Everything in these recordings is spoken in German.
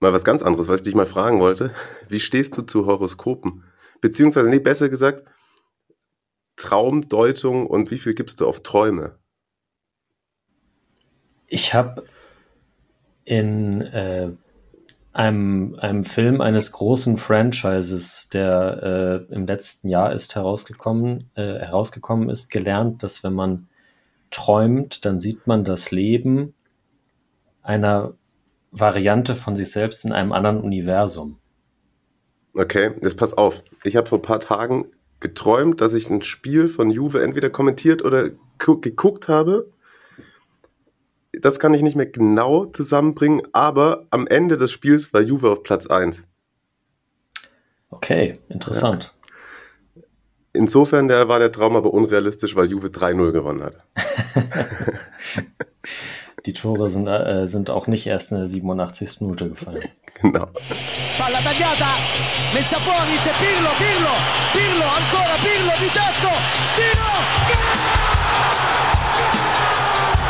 Mal was ganz anderes, was ich dich mal fragen wollte. Wie stehst du zu Horoskopen? Beziehungsweise, nee, besser gesagt, Traumdeutung und wie viel gibst du auf Träume? Ich habe in äh, einem, einem Film eines großen Franchises, der äh, im letzten Jahr ist herausgekommen, äh, herausgekommen ist, gelernt, dass wenn man träumt, dann sieht man das Leben einer Variante von sich selbst in einem anderen Universum. Okay, jetzt pass auf. Ich habe vor ein paar Tagen geträumt, dass ich ein Spiel von Juve entweder kommentiert oder geguckt habe. Das kann ich nicht mehr genau zusammenbringen, aber am Ende des Spiels war Juve auf Platz 1. Okay, interessant. Ja. Insofern der, war der Traum aber unrealistisch, weil Juve 3-0 gewonnen hat. Die Tore sind, äh, sind auch nicht erst in der 87. Minute gefallen. Genau. Palla tagliata, messa fuori, c'è Pirlo, Pirlo, Pirlo, ancora Pirlo di tacco, tiro!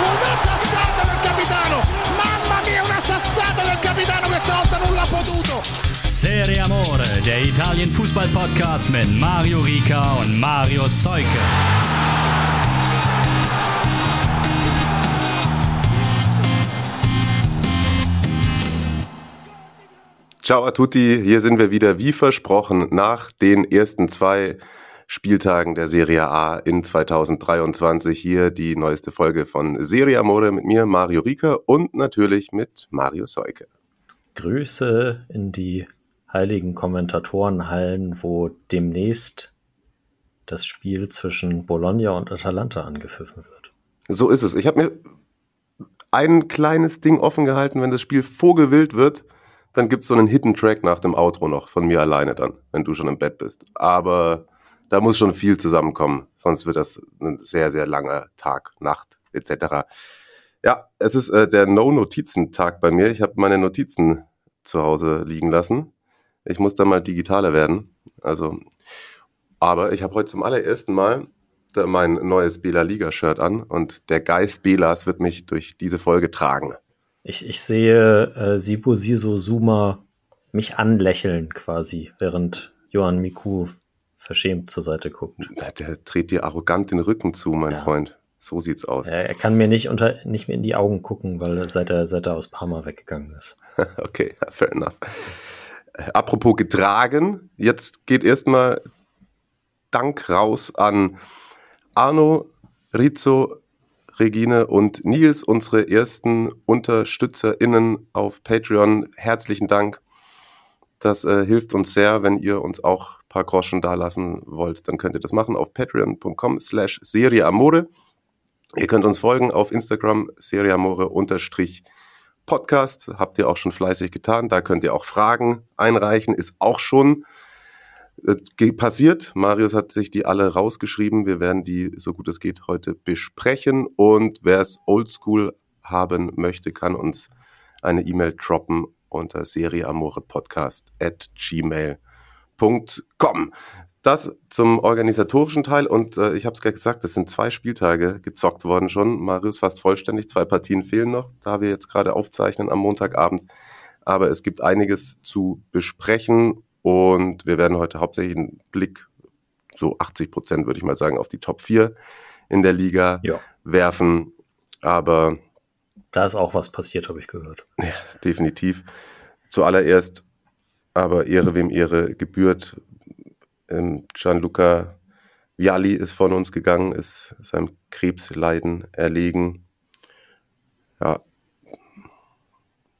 Una sassata del capitano, mamma mia una sassata del capitano questa volta non l'ha potuto. Serie Amore, der Italien Fußball Podcast mit Mario Rica und Mario Seuke. Ciao a tutti, hier sind wir wieder wie versprochen nach den ersten zwei Spieltagen der Serie A in 2023. Hier die neueste Folge von Serie Amore mit mir, Mario Rieker und natürlich mit Mario Seuke. Grüße in die heiligen Kommentatorenhallen, wo demnächst das Spiel zwischen Bologna und Atalanta angepfiffen wird. So ist es. Ich habe mir ein kleines Ding offen gehalten, wenn das Spiel vogelwild wird dann gibt es so einen Hidden Track nach dem Outro noch von mir alleine dann, wenn du schon im Bett bist. Aber da muss schon viel zusammenkommen, sonst wird das ein sehr, sehr langer Tag, Nacht etc. Ja, es ist äh, der No-Notizen-Tag bei mir. Ich habe meine Notizen zu Hause liegen lassen. Ich muss dann mal digitaler werden. Also, aber ich habe heute zum allerersten Mal mein neues Bela Liga-Shirt an und der Geist Belas wird mich durch diese Folge tragen. Ich, ich sehe äh, Sibu Siso Suma mich anlächeln quasi, während Johann Miku verschämt zur Seite guckt. Der, der dreht dir arrogant den Rücken zu, mein ja. Freund. So sieht's aus. Er, er, kann mir nicht unter nicht mehr in die Augen gucken, weil seit er, seit er aus Parma weggegangen ist. okay, fair enough. Apropos getragen, jetzt geht erstmal Dank raus an Arno Rizzo Regine und Nils, unsere ersten UnterstützerInnen auf Patreon. Herzlichen Dank. Das äh, hilft uns sehr, wenn ihr uns auch ein paar Groschen dalassen wollt, dann könnt ihr das machen auf patreon.com slash serieamore. Ihr könnt uns folgen auf Instagram serieamore unterstrich Podcast. Habt ihr auch schon fleißig getan. Da könnt ihr auch Fragen einreichen. Ist auch schon passiert. Marius hat sich die alle rausgeschrieben. Wir werden die, so gut es geht, heute besprechen. Und wer es oldschool haben möchte, kann uns eine E-Mail droppen unter serieamorepodcast at gmail.com. Das zum organisatorischen Teil und äh, ich habe es gerade gesagt, es sind zwei Spieltage gezockt worden schon. Marius fast vollständig, zwei Partien fehlen noch, da wir jetzt gerade aufzeichnen am Montagabend. Aber es gibt einiges zu besprechen und wir werden heute hauptsächlich einen Blick, so 80 Prozent würde ich mal sagen, auf die Top 4 in der Liga ja. werfen. Aber da ist auch was passiert, habe ich gehört. Ja, definitiv. Zuallererst, aber Ehre wem Ehre gebührt. Ähm, Gianluca Vialli ist von uns gegangen, ist seinem Krebsleiden erlegen. Ja,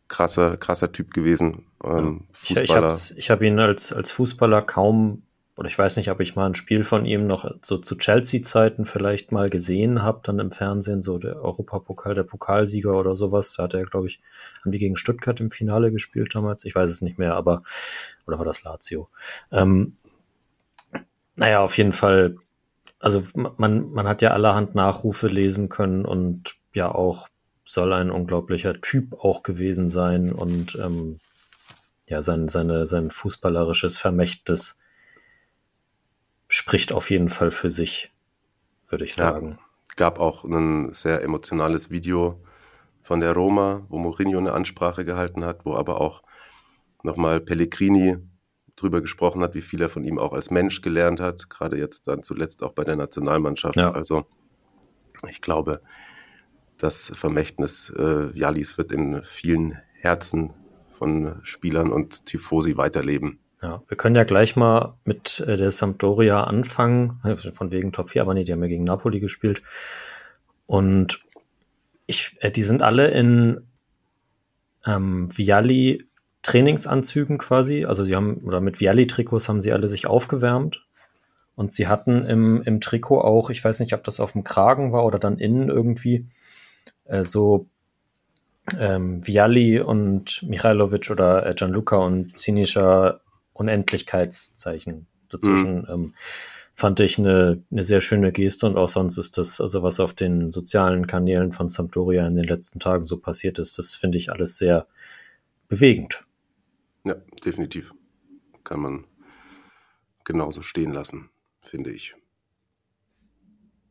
krasser, krasser Typ gewesen. Ähm, ich ich habe ich hab ihn als, als Fußballer kaum, oder ich weiß nicht, ob ich mal ein Spiel von ihm noch so zu Chelsea-Zeiten vielleicht mal gesehen habe, dann im Fernsehen, so der Europapokal, der Pokalsieger oder sowas. Da hat er, glaube ich, haben die gegen Stuttgart im Finale gespielt damals. Ich weiß es nicht mehr, aber, oder war das Lazio? Ähm, naja, auf jeden Fall, also man, man hat ja allerhand Nachrufe lesen können und ja auch soll ein unglaublicher Typ auch gewesen sein und ähm, ja, sein, seine, sein fußballerisches Vermächtnis spricht auf jeden Fall für sich, würde ich sagen. Ja, gab auch ein sehr emotionales Video von der Roma, wo Mourinho eine Ansprache gehalten hat, wo aber auch nochmal Pellegrini drüber gesprochen hat, wie viel er von ihm auch als Mensch gelernt hat, gerade jetzt dann zuletzt auch bei der Nationalmannschaft. Ja. Also ich glaube, das Vermächtnis äh, Jalis wird in vielen Herzen von Spielern und Tifosi weiterleben. Ja, wir können ja gleich mal mit äh, der Sampdoria anfangen, von wegen Top 4, aber nee, die haben ja gegen Napoli gespielt. Und ich, äh, die sind alle in ähm, Vialli Trainingsanzügen quasi. Also sie haben, oder mit Vialli-Trikots haben sie alle sich aufgewärmt. Und sie hatten im, im Trikot auch, ich weiß nicht, ob das auf dem Kragen war oder dann innen irgendwie, äh, so ähm, Vialli und Michailovic oder äh, Gianluca und zynischer Unendlichkeitszeichen dazwischen. Mhm. Ähm, fand ich eine, eine sehr schöne Geste und auch sonst ist das, also was auf den sozialen Kanälen von Sampdoria in den letzten Tagen so passiert ist, das finde ich alles sehr bewegend. Ja, definitiv. Kann man genauso stehen lassen, finde ich.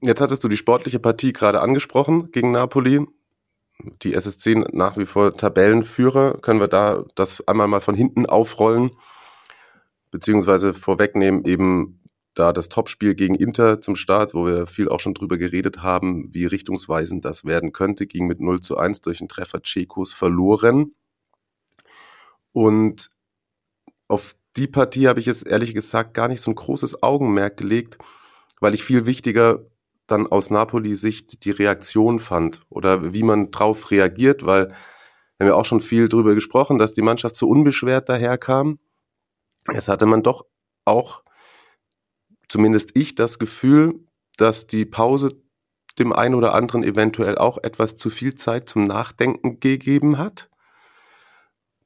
Jetzt hattest du die sportliche Partie gerade angesprochen gegen Napoli. Die SSC nach wie vor Tabellenführer. Können wir da das einmal mal von hinten aufrollen? Beziehungsweise vorwegnehmen, eben da das Topspiel gegen Inter zum Start, wo wir viel auch schon drüber geredet haben, wie richtungsweisend das werden könnte, ging mit 0 zu 1 durch den Treffer Chekos verloren. Und auf die Partie habe ich jetzt ehrlich gesagt gar nicht so ein großes Augenmerk gelegt, weil ich viel wichtiger dann aus Napoli-Sicht die Reaktion fand oder wie man drauf reagiert, weil wir haben ja auch schon viel drüber gesprochen, dass die Mannschaft so unbeschwert daherkam. Jetzt hatte man doch auch, zumindest ich, das Gefühl, dass die Pause dem einen oder anderen eventuell auch etwas zu viel Zeit zum Nachdenken gegeben hat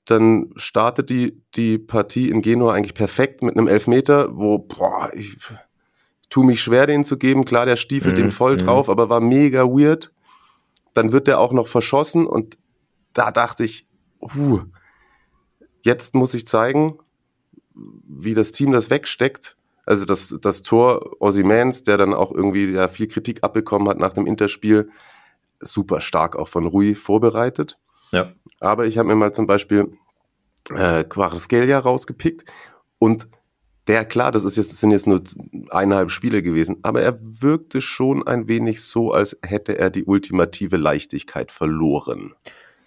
dann startet die, die Partie in Genua eigentlich perfekt mit einem Elfmeter, wo, boah, ich tue mich schwer, den zu geben. Klar, der stiefelt mhm. den voll mhm. drauf, aber war mega weird. Dann wird der auch noch verschossen und da dachte ich, uh, jetzt muss ich zeigen, wie das Team das wegsteckt. Also das, das Tor Osimans, der dann auch irgendwie ja, viel Kritik abbekommen hat nach dem Interspiel, super stark auch von Rui vorbereitet. Ja. Aber ich habe mir mal zum Beispiel äh, Quaresgelia rausgepickt und der, klar, das ist jetzt, das sind jetzt nur eineinhalb Spiele gewesen, aber er wirkte schon ein wenig so, als hätte er die ultimative Leichtigkeit verloren.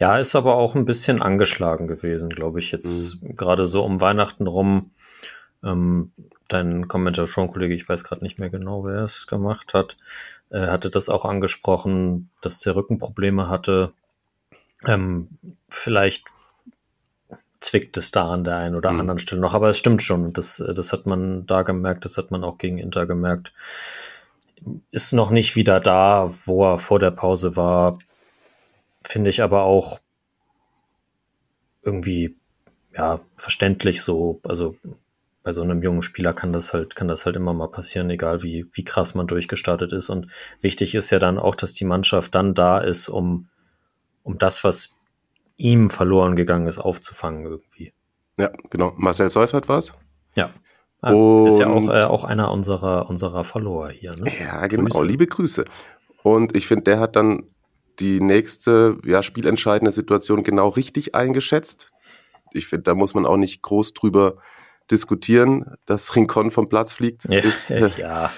Ja, ist aber auch ein bisschen angeschlagen gewesen, glaube ich, jetzt mhm. gerade so um Weihnachten rum. Ähm, dein Kommentatorkollege, ich weiß gerade nicht mehr genau, wer es gemacht hat, äh, hatte das auch angesprochen, dass der Rückenprobleme hatte. Ähm, vielleicht zwickt es da an der einen oder mhm. anderen Stelle noch, aber es stimmt schon. Das, das hat man da gemerkt, das hat man auch gegen Inter gemerkt. Ist noch nicht wieder da, wo er vor der Pause war. Finde ich aber auch irgendwie, ja, verständlich so. Also bei so einem jungen Spieler kann das halt, kann das halt immer mal passieren, egal wie, wie krass man durchgestartet ist. Und wichtig ist ja dann auch, dass die Mannschaft dann da ist, um um das, was ihm verloren gegangen ist, aufzufangen irgendwie. Ja, genau. Marcel Seufert war es. Ja. Und ist ja auch, äh, auch einer unserer, unserer Follower hier. Ne? Ja, genau. Grüße. Liebe Grüße. Und ich finde, der hat dann die nächste ja, spielentscheidende Situation genau richtig eingeschätzt. Ich finde, da muss man auch nicht groß drüber diskutieren, dass Rincon vom Platz fliegt. Ja. Ist, äh, ja.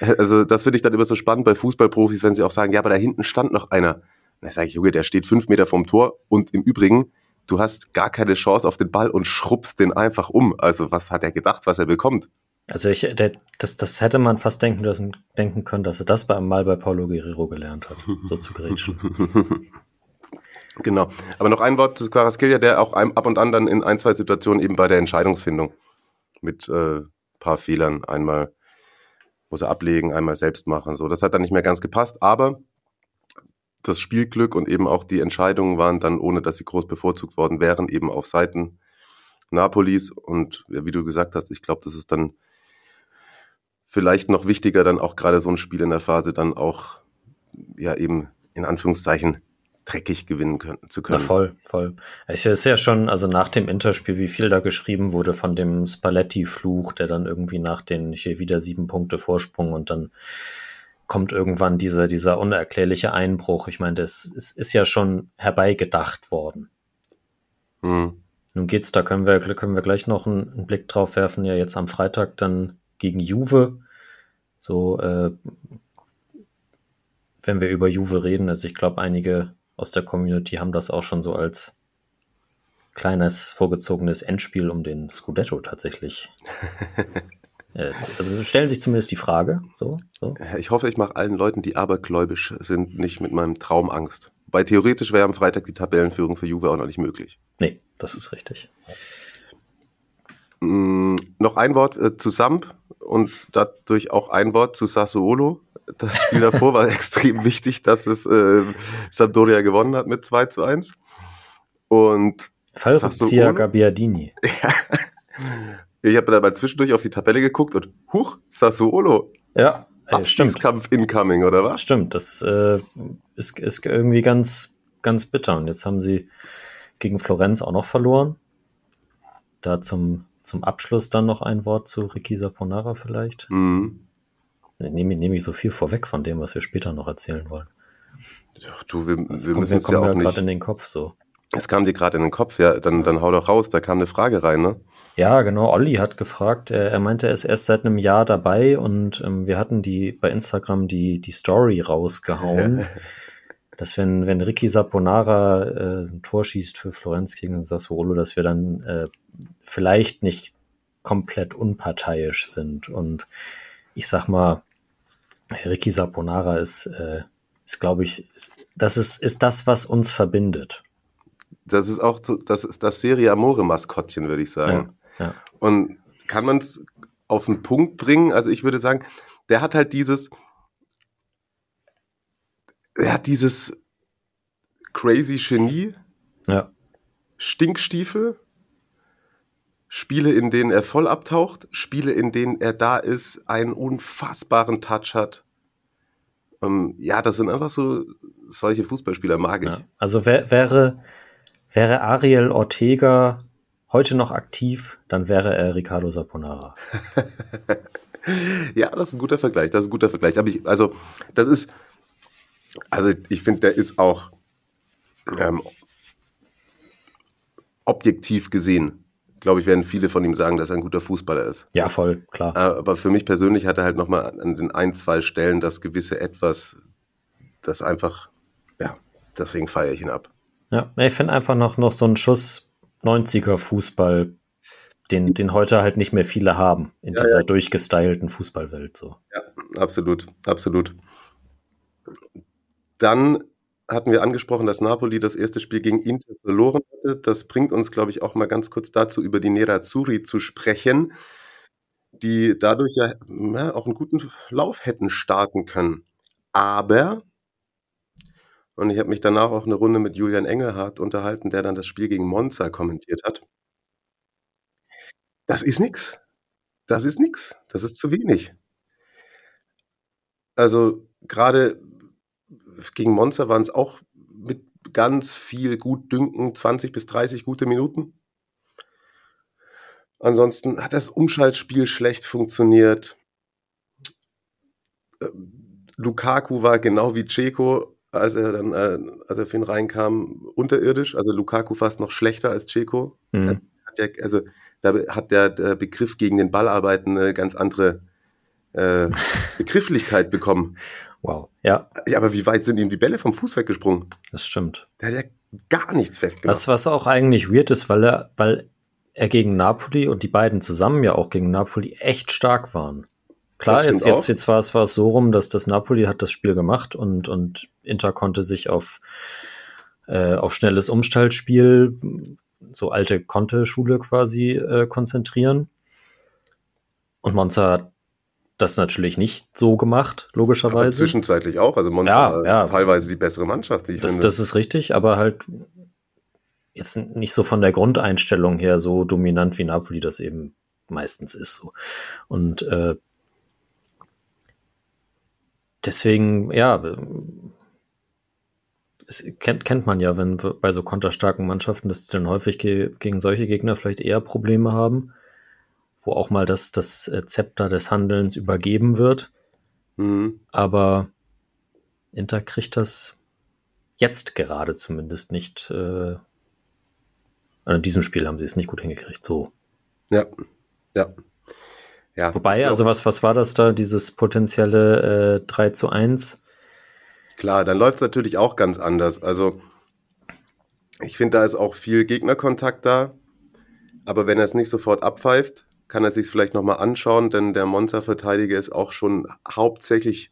Also das finde ich dann immer so spannend bei Fußballprofis, wenn sie auch sagen, ja, aber da hinten stand noch einer. Da sage ich, Junge, der steht fünf Meter vom Tor und im Übrigen, du hast gar keine Chance auf den Ball und schrubbst den einfach um. Also was hat er gedacht, was er bekommt? Also ich, der, das, das hätte man fast denken, müssen, denken können, dass er das bei, mal bei Paulo Guerrero gelernt hat, so zu grätschen. genau. Aber noch ein Wort zu Quaraskelia, der auch ab und an dann in ein, zwei Situationen eben bei der Entscheidungsfindung mit äh, paar Fehlern einmal muss er ablegen, einmal selbst machen. So, das hat dann nicht mehr ganz gepasst, aber das Spielglück und eben auch die Entscheidungen waren dann, ohne dass sie groß bevorzugt worden wären, eben auf Seiten Napolis. Und wie du gesagt hast, ich glaube, das ist dann vielleicht noch wichtiger, dann auch gerade so ein Spiel in der Phase dann auch, ja, eben in Anführungszeichen dreckig gewinnen können, zu können. Ja, voll, voll. Es ist ja schon, also nach dem Interspiel, wie viel da geschrieben wurde von dem Spalletti-Fluch, der dann irgendwie nach den hier wieder sieben Punkte Vorsprung und dann kommt irgendwann dieser, dieser unerklärliche Einbruch. Ich meine, das ist, ist ja schon herbeigedacht worden. Mhm. Nun geht's, da können wir, können wir gleich noch einen, einen Blick drauf werfen, ja jetzt am Freitag dann gegen Juve. So, äh, wenn wir über Juve reden, also ich glaube, einige aus der Community haben das auch schon so als kleines vorgezogenes Endspiel um den Scudetto tatsächlich. also stellen sich zumindest die Frage. So, so. Ich hoffe, ich mache allen Leuten, die abergläubisch sind, nicht mit meinem Traum Angst. Weil theoretisch wäre am Freitag die Tabellenführung für Juve auch noch nicht möglich. Nee, das ist richtig. Mm, noch ein Wort äh, zu Samp und dadurch auch ein Wort zu Sassuolo. Das Spiel davor war extrem wichtig, dass es äh, Sampdoria gewonnen hat mit 2 zu 1. Und Fallrückzieher Gabbiadini. ich habe da mal zwischendurch auf die Tabelle geguckt und huch, Sassuolo. Ja, Abstiegskampf incoming, oder was? Stimmt, das äh, ist, ist irgendwie ganz, ganz bitter. Und jetzt haben sie gegen Florenz auch noch verloren. Da zum, zum Abschluss dann noch ein Wort zu Ricky Saponara vielleicht. Mhm. Nehme, nehme ich so viel vorweg von dem, was wir später noch erzählen wollen. Ja, du, wir, wir kommt, müssen es ja auch nicht. gerade in den Kopf so. Es kam dir gerade in den Kopf, ja, dann, dann hau doch raus, da kam eine Frage rein, ne? Ja, genau. Olli hat gefragt. Er, er meinte, er ist erst seit einem Jahr dabei und ähm, wir hatten die bei Instagram die, die Story rausgehauen, dass wenn, wenn Ricky Saponara äh, ein Tor schießt für Florenz gegen Sassuolo, dass wir dann äh, vielleicht nicht komplett unparteiisch sind. Und ich sag mal, Ricky Saponara ist, äh, ist glaube ich, ist, das ist, ist das, was uns verbindet. Das ist auch so, das ist das Serie Amore Maskottchen, würde ich sagen. Ja. Und kann man es auf den Punkt bringen? Also ich würde sagen, der hat halt dieses, er hat dieses crazy Genie, ja. Stinkstiefel, Spiele, in denen er voll abtaucht, Spiele, in denen er da ist, einen unfassbaren Touch hat. Ähm, ja, das sind einfach so solche Fußballspieler, mag ich. Ja, also wär, wäre Wäre Ariel Ortega heute noch aktiv, dann wäre er Ricardo Saponara. ja, das ist ein guter Vergleich. Das ist ein guter Vergleich. Aber ich, also, das ist, also ich finde, der ist auch ähm, objektiv gesehen, glaube ich, werden viele von ihm sagen, dass er ein guter Fußballer ist. Ja, voll, klar. Aber für mich persönlich hat er halt nochmal an den ein, zwei Stellen das gewisse Etwas, das einfach, ja, deswegen feiere ich ihn ab. Ja, ich finde einfach noch, noch so einen Schuss 90er Fußball, den, den heute halt nicht mehr viele haben in ja, dieser ja. durchgestylten Fußballwelt. So. Ja, absolut, absolut. Dann hatten wir angesprochen, dass Napoli das erste Spiel gegen Inter verloren hatte. Das bringt uns, glaube ich, auch mal ganz kurz dazu, über die Nerazzurri zu sprechen, die dadurch ja, ja auch einen guten Lauf hätten starten können. Aber und ich habe mich danach auch eine Runde mit Julian Engelhardt unterhalten, der dann das Spiel gegen Monza kommentiert hat. Das ist nix. Das ist nix. Das ist zu wenig. Also gerade gegen Monza waren es auch mit ganz viel gut dünken, 20 bis 30 gute Minuten. Ansonsten hat das Umschaltspiel schlecht funktioniert. Ähm, Lukaku war genau wie Ceco als er dann, äh, als er für ihn reinkam, unterirdisch. Also Lukaku fast noch schlechter als Ceco. Mhm. Ja, also da hat der, der, Begriff gegen den Ball arbeiten eine ganz andere äh, Begrifflichkeit bekommen. Wow, ja. ja. Aber wie weit sind ihm die Bälle vom Fuß weggesprungen? Das stimmt. Der hat ja gar nichts festgemacht. Was, was auch eigentlich weird ist, weil er, weil er gegen Napoli und die beiden zusammen ja auch gegen Napoli echt stark waren. Klar, jetzt, jetzt, jetzt war es, war es so rum, dass das Napoli hat das Spiel gemacht und, und Inter konnte sich auf, äh, auf schnelles Umstallspiel, so alte Conte-Schule quasi, äh, konzentrieren. Und Monza hat das natürlich nicht so gemacht, logischerweise. Aber zwischenzeitlich auch. Also Monza ja, ja. teilweise die bessere Mannschaft, die ich das, finde. Das ist richtig, aber halt jetzt nicht so von der Grundeinstellung her so dominant wie Napoli das eben meistens ist. So. Und äh, deswegen, ja, es kennt, kennt man ja, wenn bei so konterstarken Mannschaften, dass sie dann häufig ge gegen solche Gegner vielleicht eher Probleme haben, wo auch mal das, das Zepter des Handelns übergeben wird. Mhm. Aber Inter kriegt das jetzt gerade zumindest nicht, äh, in diesem Spiel haben sie es nicht gut hingekriegt, so. Ja, ja. Ja Wobei, also was, was war das da, dieses potenzielle äh, 3 zu 1? Klar, dann läuft es natürlich auch ganz anders. Also ich finde, da ist auch viel Gegnerkontakt da. Aber wenn er es nicht sofort abpfeift, kann er sich vielleicht nochmal anschauen, denn der Monza-Verteidiger ist auch schon hauptsächlich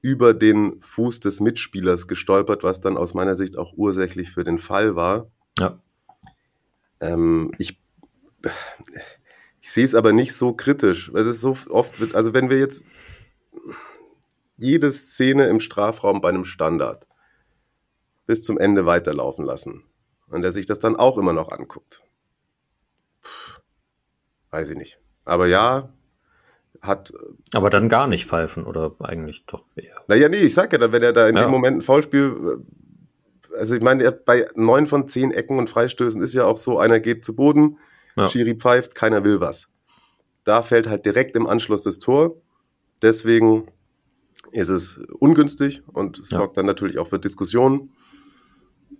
über den Fuß des Mitspielers gestolpert, was dann aus meiner Sicht auch ursächlich für den Fall war. Ja. Ähm, ich ich sehe es aber nicht so kritisch. weil Es so oft, also wenn wir jetzt jede Szene im Strafraum bei einem Standard bis zum Ende weiterlaufen lassen und der sich das dann auch immer noch anguckt. Puh, weiß ich nicht. Aber ja, hat. Aber dann gar nicht pfeifen oder eigentlich doch eher. Naja, nee, ich sag ja dann, wenn er da in ja. dem Moment ein Foulspiel. Also ich meine, bei neun von zehn Ecken und Freistößen ist ja auch so, einer geht zu Boden, ja. Schiri pfeift, keiner will was. Da fällt halt direkt im Anschluss das Tor. Deswegen ist es ungünstig und ja. sorgt dann natürlich auch für Diskussionen.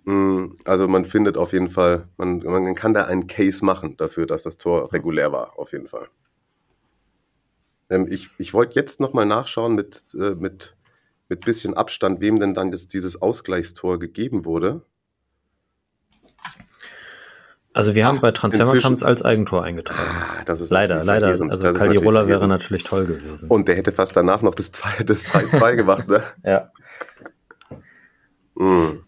Mm, also man findet auf jeden Fall, man, man kann da einen Case machen dafür, dass das Tor regulär war, auf jeden Fall. Ähm, ich ich wollte jetzt nochmal nachschauen mit, äh, mit, mit bisschen Abstand, wem denn dann jetzt dieses Ausgleichstor gegeben wurde. Also wir haben Ach, bei Transfermarkt als Eigentor eingetragen. Ah, das ist leider, leider. Gewesen. Also Caldirola wäre natürlich toll gewesen. Und der hätte fast danach noch das 3-2 gemacht, ne? ja. Mm.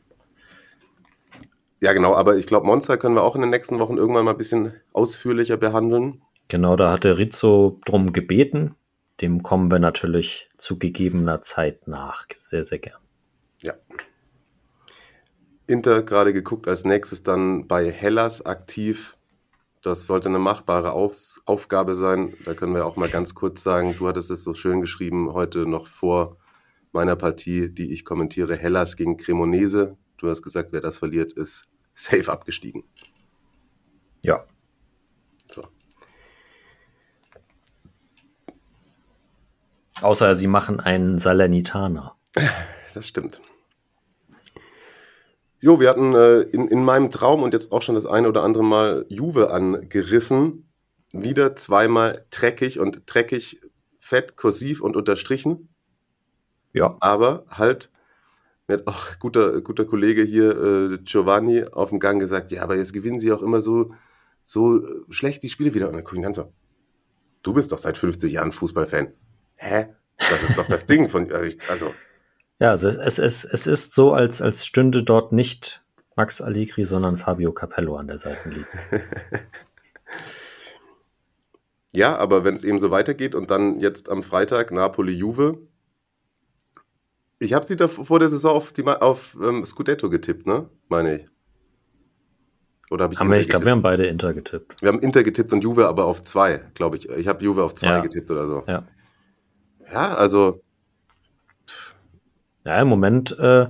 Ja, genau, aber ich glaube, Monster können wir auch in den nächsten Wochen irgendwann mal ein bisschen ausführlicher behandeln. Genau, da hatte Rizzo drum gebeten. Dem kommen wir natürlich zu gegebener Zeit nach. Sehr, sehr gern. Ja. Inter gerade geguckt, als nächstes dann bei Hellas aktiv. Das sollte eine machbare Auf Aufgabe sein. Da können wir auch mal ganz kurz sagen, du hattest es so schön geschrieben heute noch vor meiner Partie, die ich kommentiere, Hellas gegen Cremonese. Du hast gesagt, wer das verliert, ist safe abgestiegen. Ja. So. Außer sie machen einen Salernitaner. Das stimmt. Jo, wir hatten äh, in, in meinem Traum und jetzt auch schon das eine oder andere Mal Juve angerissen. Wieder zweimal dreckig und dreckig, fett, kursiv und unterstrichen. Ja. Aber halt, mir hat auch guter, guter Kollege hier, äh, Giovanni, auf dem Gang gesagt, ja, aber jetzt gewinnen sie auch immer so, so schlecht die Spiele wieder. Und dann gucke ich dann so, du bist doch seit 50 Jahren Fußballfan. Hä? Das ist doch das Ding von, also, ich, also ja, also es, es, es ist so, als, als stünde dort nicht Max Allegri, sondern Fabio Capello an der Seitenlinie. ja, aber wenn es eben so weitergeht und dann jetzt am Freitag Napoli-Juve. Ich habe sie da vor der Saison auf, die, auf ähm, Scudetto getippt, ne? Meine ich. Oder hab ich haben wir, ich glaube, wir haben beide Inter getippt. Wir haben Inter getippt und Juve aber auf zwei, glaube ich. Ich habe Juve auf zwei ja. getippt oder so. Ja. Ja, also ja, im Moment, äh,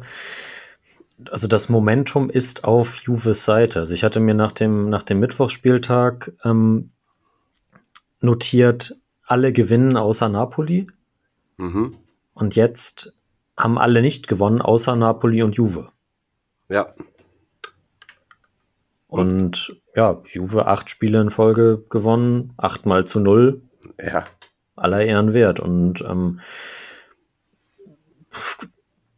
also das Momentum ist auf Juves Seite. Also ich hatte mir nach dem, nach dem Mittwochsspieltag ähm, notiert, alle gewinnen außer Napoli. Mhm. Und jetzt haben alle nicht gewonnen, außer Napoli und Juve. Ja. Und ja, Juve acht Spiele in Folge gewonnen, achtmal zu null. Ja. Aller Ehren wert. Und ähm,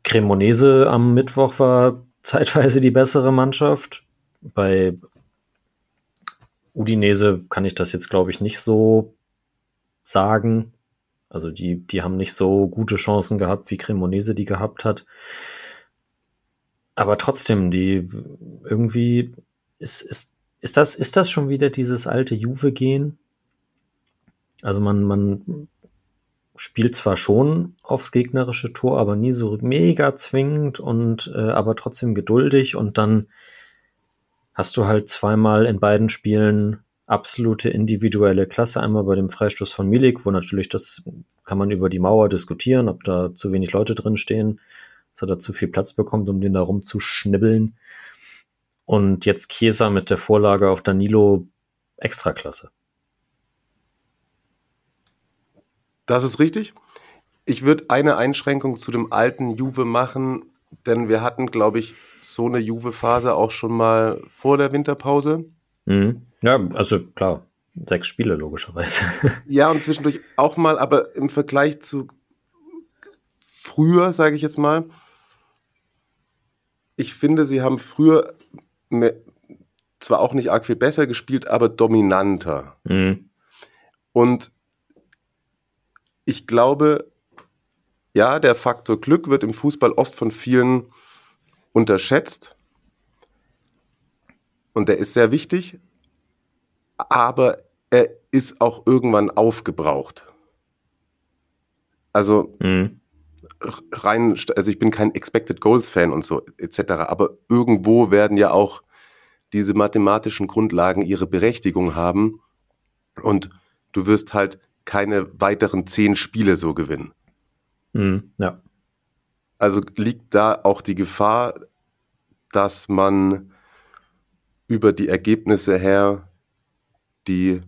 Cremonese am Mittwoch war zeitweise die bessere Mannschaft. Bei Udinese kann ich das jetzt, glaube ich, nicht so sagen. Also die, die haben nicht so gute Chancen gehabt, wie Cremonese die gehabt hat. Aber trotzdem, die irgendwie ist, ist, ist das, ist das schon wieder dieses alte Juve-Gehen? Also man, man spielt zwar schon aufs gegnerische Tor, aber nie so mega zwingend und äh, aber trotzdem geduldig und dann hast du halt zweimal in beiden Spielen absolute individuelle Klasse. Einmal bei dem Freistoß von Milik, wo natürlich das kann man über die Mauer diskutieren, ob da zu wenig Leute drin stehen, dass er da zu viel Platz bekommt, um den da rumzuschnibbeln. Und jetzt Chiesa mit der Vorlage auf Danilo Extraklasse. Das ist richtig. Ich würde eine Einschränkung zu dem alten Juve machen, denn wir hatten, glaube ich, so eine Juve-Phase auch schon mal vor der Winterpause. Mhm. Ja, also klar, sechs Spiele logischerweise. Ja, und zwischendurch auch mal, aber im Vergleich zu früher, sage ich jetzt mal, ich finde, sie haben früher mehr, zwar auch nicht arg viel besser gespielt, aber dominanter. Mhm. Und ich glaube, ja, der Faktor Glück wird im Fußball oft von vielen unterschätzt. Und der ist sehr wichtig, aber er ist auch irgendwann aufgebraucht. Also Mhm. rein, also ich bin kein Expected Goals Fan und so etc., aber irgendwo werden ja auch diese mathematischen Grundlagen ihre Berechtigung haben und du wirst halt keine weiteren zehn Spiele so gewinnen. Mhm. Ja. Also liegt da auch die Gefahr, dass man über die Ergebnisse her die,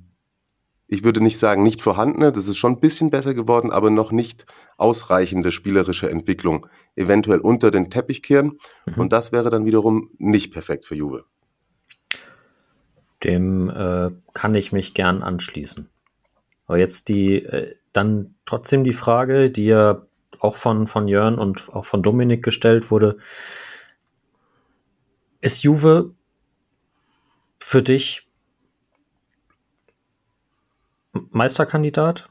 ich würde nicht sagen nicht vorhandene, das ist schon ein bisschen besser geworden, aber noch nicht ausreichende spielerische Entwicklung eventuell unter den Teppich kehren. Mhm. Und das wäre dann wiederum nicht perfekt für Juve. Dem äh, kann ich mich gern anschließen. Aber jetzt die, äh, dann trotzdem die Frage, die ja auch von, von Jörn und auch von Dominik gestellt wurde. Ist Juve für dich Meisterkandidat?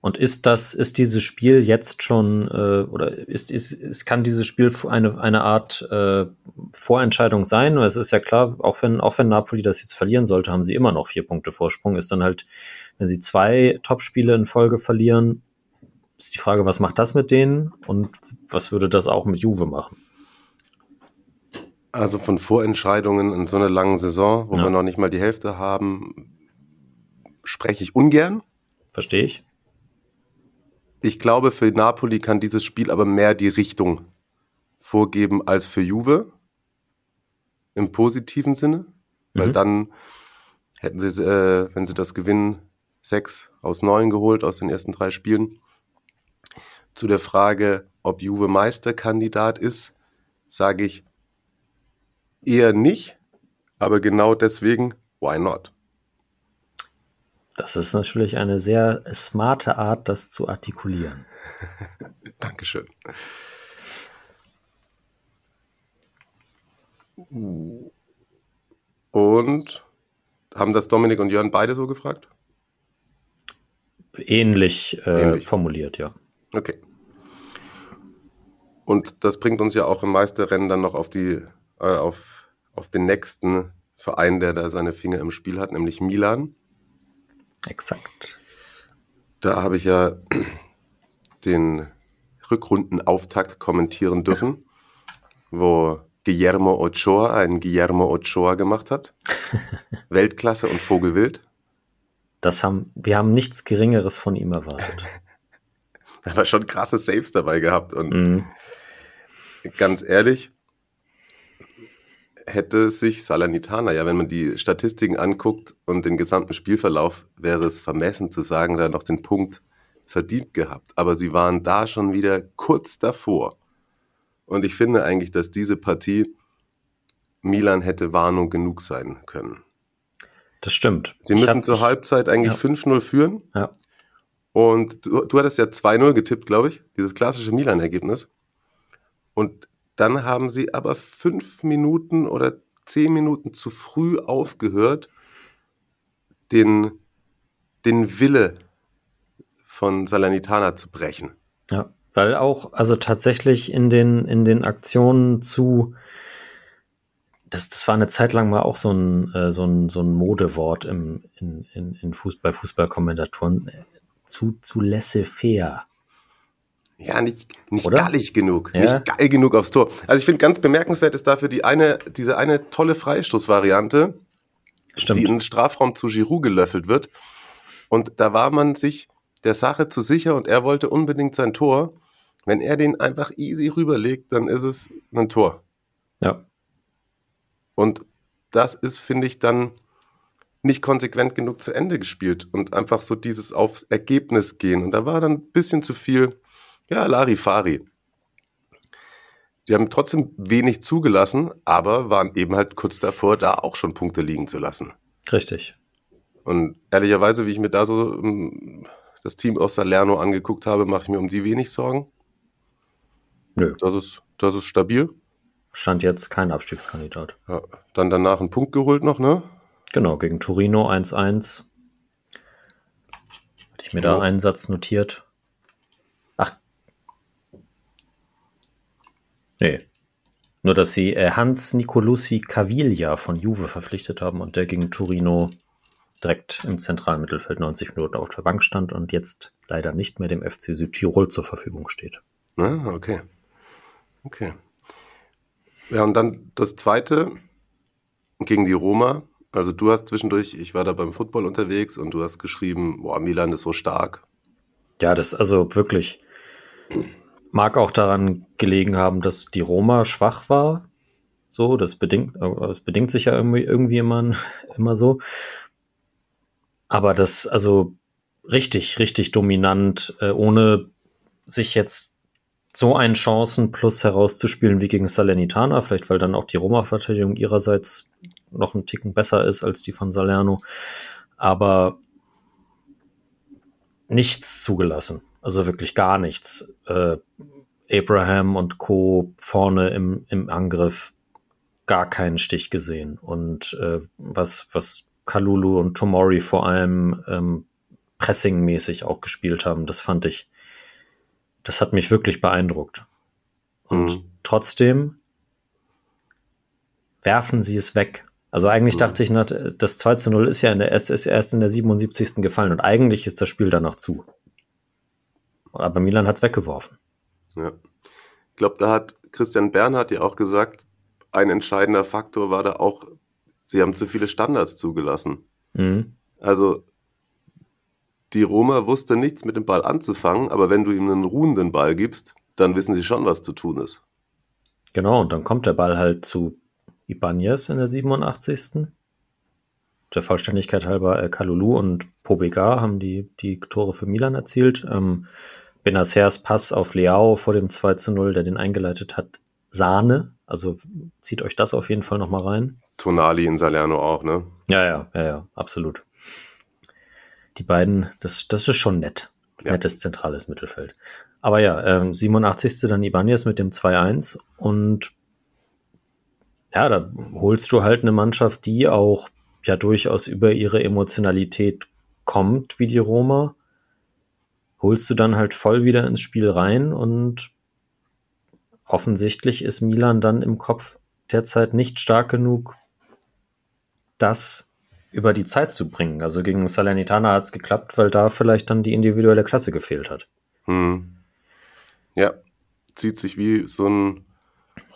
Und ist das, ist dieses Spiel jetzt schon, äh, oder ist, ist, ist, kann dieses Spiel eine, eine Art äh, Vorentscheidung sein? Es ist ja klar, auch wenn, auch wenn Napoli das jetzt verlieren sollte, haben sie immer noch vier Punkte Vorsprung. Ist dann halt, wenn sie zwei Topspiele in Folge verlieren, ist die Frage, was macht das mit denen und was würde das auch mit Juve machen? Also von Vorentscheidungen in so einer langen Saison, wo Ja. wir noch nicht mal die Hälfte haben, spreche ich ungern. Verstehe ich? Ich glaube, für Napoli kann dieses Spiel aber mehr die Richtung vorgeben als für Juve. Im positiven Sinne. Weil Mhm. dann hätten sie, äh, wenn sie das gewinnen, sechs aus neun geholt aus den ersten drei Spielen. Zu der Frage, ob Juve Meisterkandidat ist, sage ich eher nicht. Aber genau deswegen, why not? Das ist natürlich eine sehr smarte Art, das zu artikulieren. Dankeschön. Und haben das Dominik und Jörn beide so gefragt? Ähnlich, äh, Ähnlich. formuliert, ja. Okay. Und das bringt uns ja auch im Meisterrennen dann noch auf die, äh, auf, auf den nächsten Verein, der da seine Finger im Spiel hat, nämlich Milan. Exakt. Da habe ich ja den Rückrundenauftakt kommentieren dürfen, wo Guillermo Ochoa einen Guillermo Ochoa gemacht hat. Weltklasse und Vogelwild. Das haben, wir haben nichts Geringeres von ihm erwartet. Aber schon krasse Saves dabei gehabt. Und Mhm. ganz ehrlich, hätte sich Salernitana, ja, wenn man die Statistiken anguckt und den gesamten Spielverlauf, wäre es vermessen zu sagen, da noch den Punkt verdient gehabt. Aber sie waren da schon wieder kurz davor. Und ich finde eigentlich, dass diese Partie Milan hätte Warnung genug sein können. Das stimmt. Sie Ich müssen zur Halbzeit eigentlich ja. 5-0 führen. Ja. Und du, du hattest ja 2-0 getippt, glaube ich, dieses klassische Milan-Ergebnis. Und dann haben sie aber fünf Minuten oder zehn Minuten zu früh aufgehört, den, den Wille von Salernitana zu brechen. Ja, weil auch, also tatsächlich in den, in den Aktionen zu, das, das war eine Zeit lang mal auch so ein, äh, so ein, so ein Modewort im, in, in, in Fuß, bei Fußballkommentatoren, äh, zu, zu laissez-faire. Ja, nicht, nicht Oder? gallig genug, Ja. nicht geil genug aufs Tor. Also ich finde ganz bemerkenswert ist dafür die eine, diese eine tolle Freistoßvariante, die Stimmt. in den Strafraum zu Giroud gelöffelt wird. Und da war man sich der Sache zu sicher und er wollte unbedingt sein Tor. Wenn er den einfach easy rüberlegt, dann ist es ein Tor. Ja, Und das ist, finde ich, dann nicht konsequent genug zu Ende gespielt und einfach so dieses aufs Ergebnis gehen. Und da war dann ein bisschen zu viel, ja, Larifari. Die haben trotzdem wenig zugelassen, aber waren eben halt kurz davor, da auch schon Punkte liegen zu lassen. Richtig. Und ehrlicherweise, wie ich mir da so um, das Team aus Salerno angeguckt habe, mache ich mir um die wenig Sorgen. Nö. Das ist, das ist stabil. Stand jetzt kein Abstiegskandidat. Ja, dann danach einen Punkt geholt noch, ne? Genau, gegen Torino 1-1. Hatte ich mir ja. da einen Satz notiert. Ach. Nee. Nur, dass sie äh, Hans Nicolosi Caviglia von Juve verpflichtet haben und der gegen Torino direkt im zentralen Mittelfeld 90 Minuten auf der Bank stand und jetzt leider nicht mehr dem FC Südtirol zur Verfügung steht. Ah, okay. Okay. Ja, und dann das zweite gegen die Roma. Also du hast zwischendurch, ich war da beim Football unterwegs und du hast geschrieben, boah, Milan ist so stark. Ja, das also wirklich mag auch daran gelegen haben, dass die Roma schwach war. So, das bedingt, das bedingt sich ja irgendwie, irgendwie immer, immer so. Aber das, also richtig, richtig dominant, äh, ohne sich jetzt so einen Chancen plus herauszuspielen wie gegen Salernitana, vielleicht weil dann auch die Roma-Verteidigung ihrerseits noch einen Ticken besser ist als die von Salerno, aber nichts zugelassen, also wirklich gar nichts. Äh, Abraham und Co. vorne im, im Angriff gar keinen Stich gesehen und äh, was, was Kalulu und Tomori vor allem ähm, pressingmäßig auch gespielt haben. Das fand ich, das hat mich wirklich beeindruckt. Und mhm. trotzdem werfen sie es weg. Also eigentlich mhm. dachte ich, das 2 zu 0 ist ja in der, ist erst in der 77. gefallen und eigentlich ist das Spiel danach zu. Aber Milan hat es weggeworfen. Ja. Ich glaube, da hat Christian Bernhard ja auch gesagt, ein entscheidender Faktor war da auch sie haben zu viele Standards zugelassen. Mhm. Also die Roma wusste nichts mit dem Ball anzufangen, aber wenn du ihm einen ruhenden Ball gibst, dann wissen sie schon, was zu tun ist. Genau, und dann kommt der Ball halt zu Ibanez in der 87. Der Vollständigkeit halber, äh, Kalulu und Pobega haben die, die Tore für Milan erzielt. Ähm, Benacers Pass auf Leao vor dem 2 zu 0, der den eingeleitet hat, Sahne. Also zieht euch das auf jeden Fall nochmal rein. Tonali in Salerno auch, ne? Ja, ja, ja, ja, absolut. Die beiden, das, das ist schon nett. Ja. Nettes zentrales Mittelfeld. Aber ja, ähm, 87. dann Ibanez mit dem 2-1 und ja, da holst du halt eine Mannschaft, die auch ja durchaus über ihre Emotionalität kommt, wie die Roma. Holst du dann halt voll wieder ins Spiel rein und offensichtlich ist Milan dann im Kopf derzeit nicht stark genug, das über die Zeit zu bringen. Also gegen Salernitana hat es geklappt, weil da vielleicht dann die individuelle Klasse gefehlt hat. Hm. Ja, zieht sich wie so ein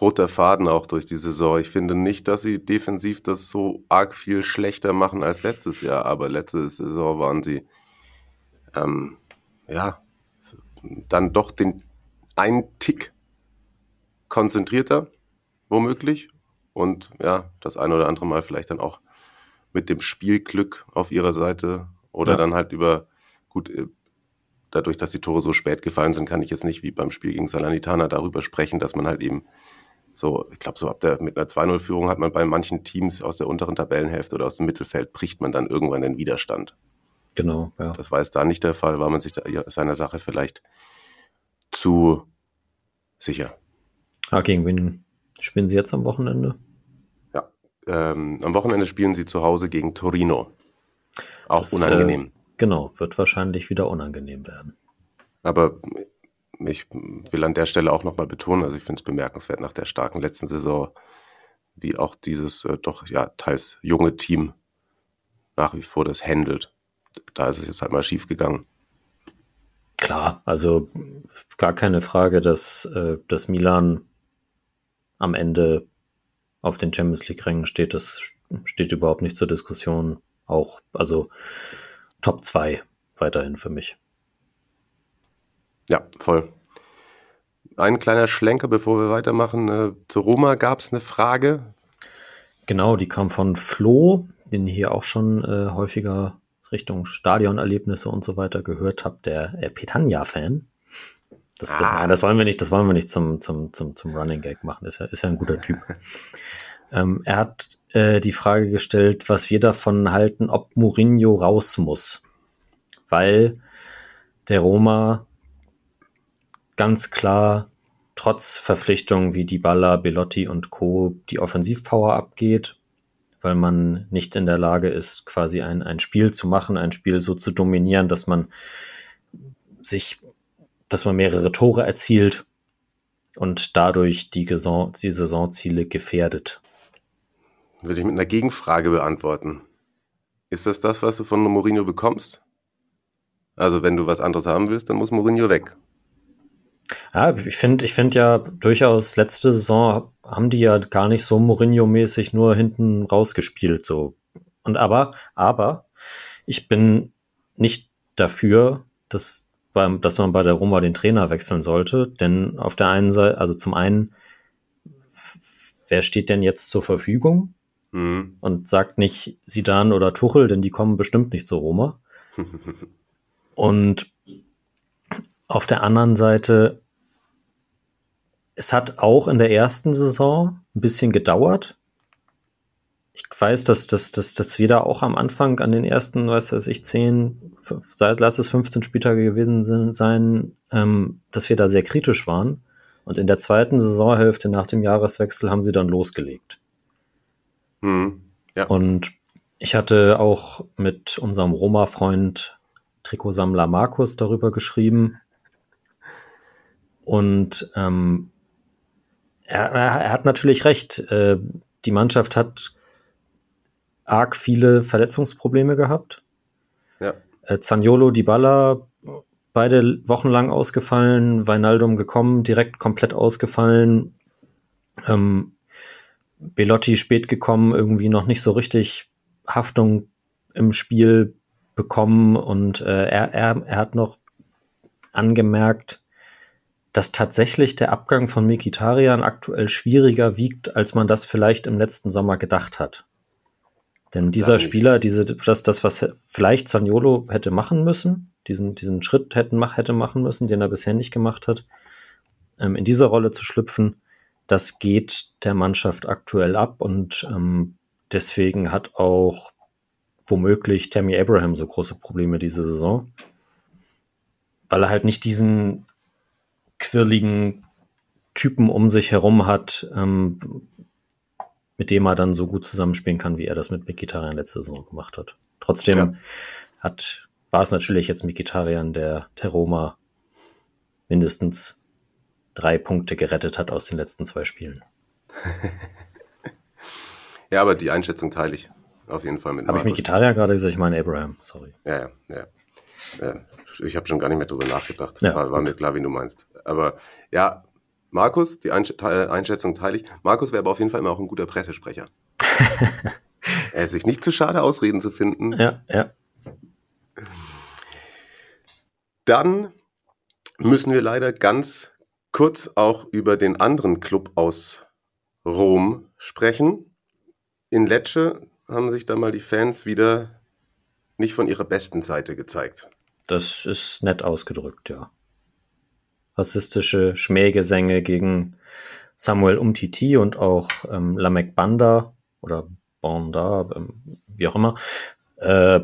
roter Faden auch durch die Saison. Ich finde nicht, dass sie defensiv das so arg viel schlechter machen als letztes Jahr, aber letzte Saison waren sie ähm, ja dann doch den einen Tick konzentrierter, womöglich. Und ja, das eine oder andere Mal vielleicht dann auch mit dem Spielglück auf ihrer Seite oder ja. dann halt über, gut, äh, dadurch, dass die Tore so spät gefallen sind, kann ich jetzt nicht wie beim Spiel gegen Salernitana darüber sprechen, dass man halt eben so, ich glaube, so ab der, mit einer 2-0-Führung hat man bei manchen Teams aus der unteren Tabellenhälfte oder aus dem Mittelfeld, bricht man dann irgendwann den Widerstand. Genau, ja. Das war jetzt da nicht der Fall, war man sich da seiner Sache vielleicht zu sicher. Ah, gegen wen spielen sie jetzt am Wochenende? Ähm, am Wochenende spielen sie zu Hause gegen Torino. Auch das, unangenehm. Äh, genau, wird wahrscheinlich wieder unangenehm werden. Aber ich will an der Stelle auch nochmal betonen, also ich finde es bemerkenswert nach der starken letzten Saison, wie auch dieses äh, doch ja teils junge Team nach wie vor das handelt. Da ist es jetzt halt mal schief gegangen. Klar, also gar keine Frage, dass, äh, dass Milan am Ende auf den Champions League Rängen steht, das steht überhaupt nicht zur Diskussion. Auch, also Top 2 weiterhin für mich. Ja, voll. Ein kleiner Schlenker, bevor wir weitermachen. Äh, zu Roma gab es eine Frage. Genau, die kam von Flo, den ihr hier auch schon äh, häufiger Richtung Stadionerlebnisse und so weiter gehört habt, der äh, Petania-Fan. Das, ah. nein, das wollen wir nicht, das wollen wir nicht zum, zum, zum, zum Running Gag machen. Ist ja, ist ja ein guter Typ. ähm, er hat äh, die Frage gestellt, was wir davon halten, ob Mourinho raus muss. Weil der Roma ganz klar trotz Verpflichtungen wie Dybala, Belotti und Co. die Offensivpower abgeht, weil man nicht in der Lage ist, quasi ein, ein Spiel zu machen, ein Spiel so zu dominieren, dass man sich, dass man mehrere Tore erzielt und dadurch die, Saison, die Saisonziele gefährdet. Würde ich mit einer Gegenfrage beantworten. Ist das das, was du von Mourinho bekommst? Also wenn du was anderes haben willst, dann muss Mourinho weg. Ja, ich finde ich finde ja durchaus letzte Saison haben die ja gar nicht so Mourinho-mäßig nur hinten rausgespielt so. Und aber, aber ich bin nicht dafür, dass, beim, dass man bei der Roma den Trainer wechseln sollte, denn auf der einen Seite, also zum einen, wer steht denn jetzt zur Verfügung? Mhm. Und sagt nicht Sidan oder Tuchel, denn die kommen bestimmt nicht zur Roma. Und auf der anderen Seite, es hat auch in der ersten Saison ein bisschen gedauert. Ich weiß, dass, dass, dass, dass wir da auch am Anfang an den ersten, weiß weiß ich, 10, lass es 15 Spieltage gewesen sind, sein, ähm, dass wir da sehr kritisch waren. Und in der zweiten Saisonhälfte nach dem Jahreswechsel haben sie dann losgelegt. Mhm. Ja. Und ich hatte auch mit unserem Roma-Freund Trikotsammler Markus darüber geschrieben. Und ähm, er, er, hat natürlich recht. Äh, die Mannschaft hat arg viele Verletzungsprobleme gehabt. Ja. Äh, Zaniolo, Dybala, beide wochenlang ausgefallen. Weinaldum gekommen, direkt komplett ausgefallen. Ähm, Belotti spät gekommen, irgendwie noch nicht so richtig Haftung im Spiel bekommen und äh, er, er, er hat noch angemerkt, dass tatsächlich der Abgang von Mikitarian aktuell schwieriger wiegt, als man das vielleicht im letzten Sommer gedacht hat. Denn dieser Spieler, diese, das, das, was vielleicht Zaniolo hätte machen müssen, diesen, diesen Schritt hätten, hätte machen müssen, den er bisher nicht gemacht hat, ähm, in dieser Rolle zu schlüpfen, das geht der Mannschaft aktuell ab und ähm, deswegen hat auch womöglich Tammy Abraham so große Probleme diese Saison, weil er halt nicht diesen quirligen Typen um sich herum hat, ähm, mit dem er dann so gut zusammenspielen kann, wie er das mit Mikitarian letzte Saison gemacht hat. Trotzdem ja. hat, war es natürlich jetzt Mikitarian, der Teroma mindestens drei Punkte gerettet hat aus den letzten zwei Spielen. ja, aber die Einschätzung teile ich auf jeden Fall mit. Habe ich Mikitarian gerade gesagt? Ich meine Abraham, sorry. Ja, ja, ja. ja ich habe schon gar nicht mehr drüber nachgedacht. Ja, war, war mir klar, wie du meinst. Aber ja, Markus, die Einschätzung teile ich. Markus wäre aber auf jeden Fall immer auch ein guter Pressesprecher. er ist sich nicht zu schade, Ausreden zu finden. Ja, ja. Dann müssen wir leider ganz kurz auch über den anderen Club aus Rom sprechen. In Lecce haben sich da mal die Fans wieder nicht von ihrer besten Seite gezeigt. Das ist nett ausgedrückt, ja. Rassistische Schmähgesänge gegen Samuel Umtiti und auch ähm, Lamek Banda oder Banda, ähm, wie auch immer. Äh,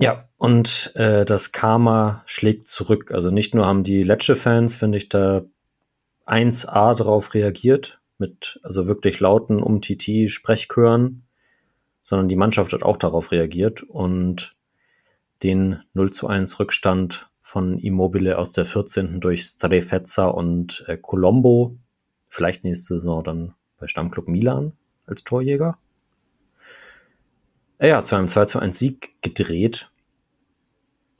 ja, und äh, das Karma schlägt zurück. Also nicht nur haben die Lecce-Fans, finde ich, da 1A drauf reagiert, mit also wirklich lauten Umtiti-Sprechchören, sondern die Mannschaft hat auch darauf reagiert und den 0 zu 1 Rückstand von Immobile aus der 14. durch Strefezza und äh, Colombo, vielleicht nächste Saison dann bei Stammclub Milan als Torjäger. Äh, ja, zu einem 2 zu 1 Sieg gedreht.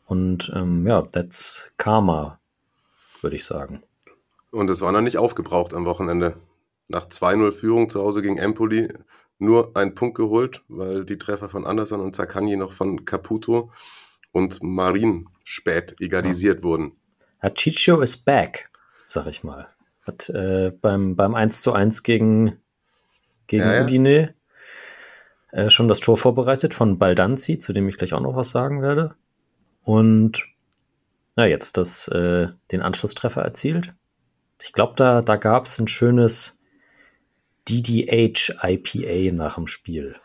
Und ähm, ja, that's Karma, würde ich sagen. Und es war noch nicht aufgebraucht am Wochenende. Nach 2-0 Führung zu Hause gegen Empoli nur ein Punkt geholt, weil die Treffer von Anderson und Zaccagni noch von Caputo und Marin spät egalisiert ja. wurden. Chicho is back, sag ich mal. Hat äh, beim, beim 1 zu 1 gegen, gegen ja, ja. Udine äh, schon das Tor vorbereitet von Baldanzi, zu dem ich gleich auch noch was sagen werde. Und na, jetzt das, äh, den Anschlusstreffer erzielt. Ich glaube, da, da gab es ein schönes DDH IPA nach dem Spiel.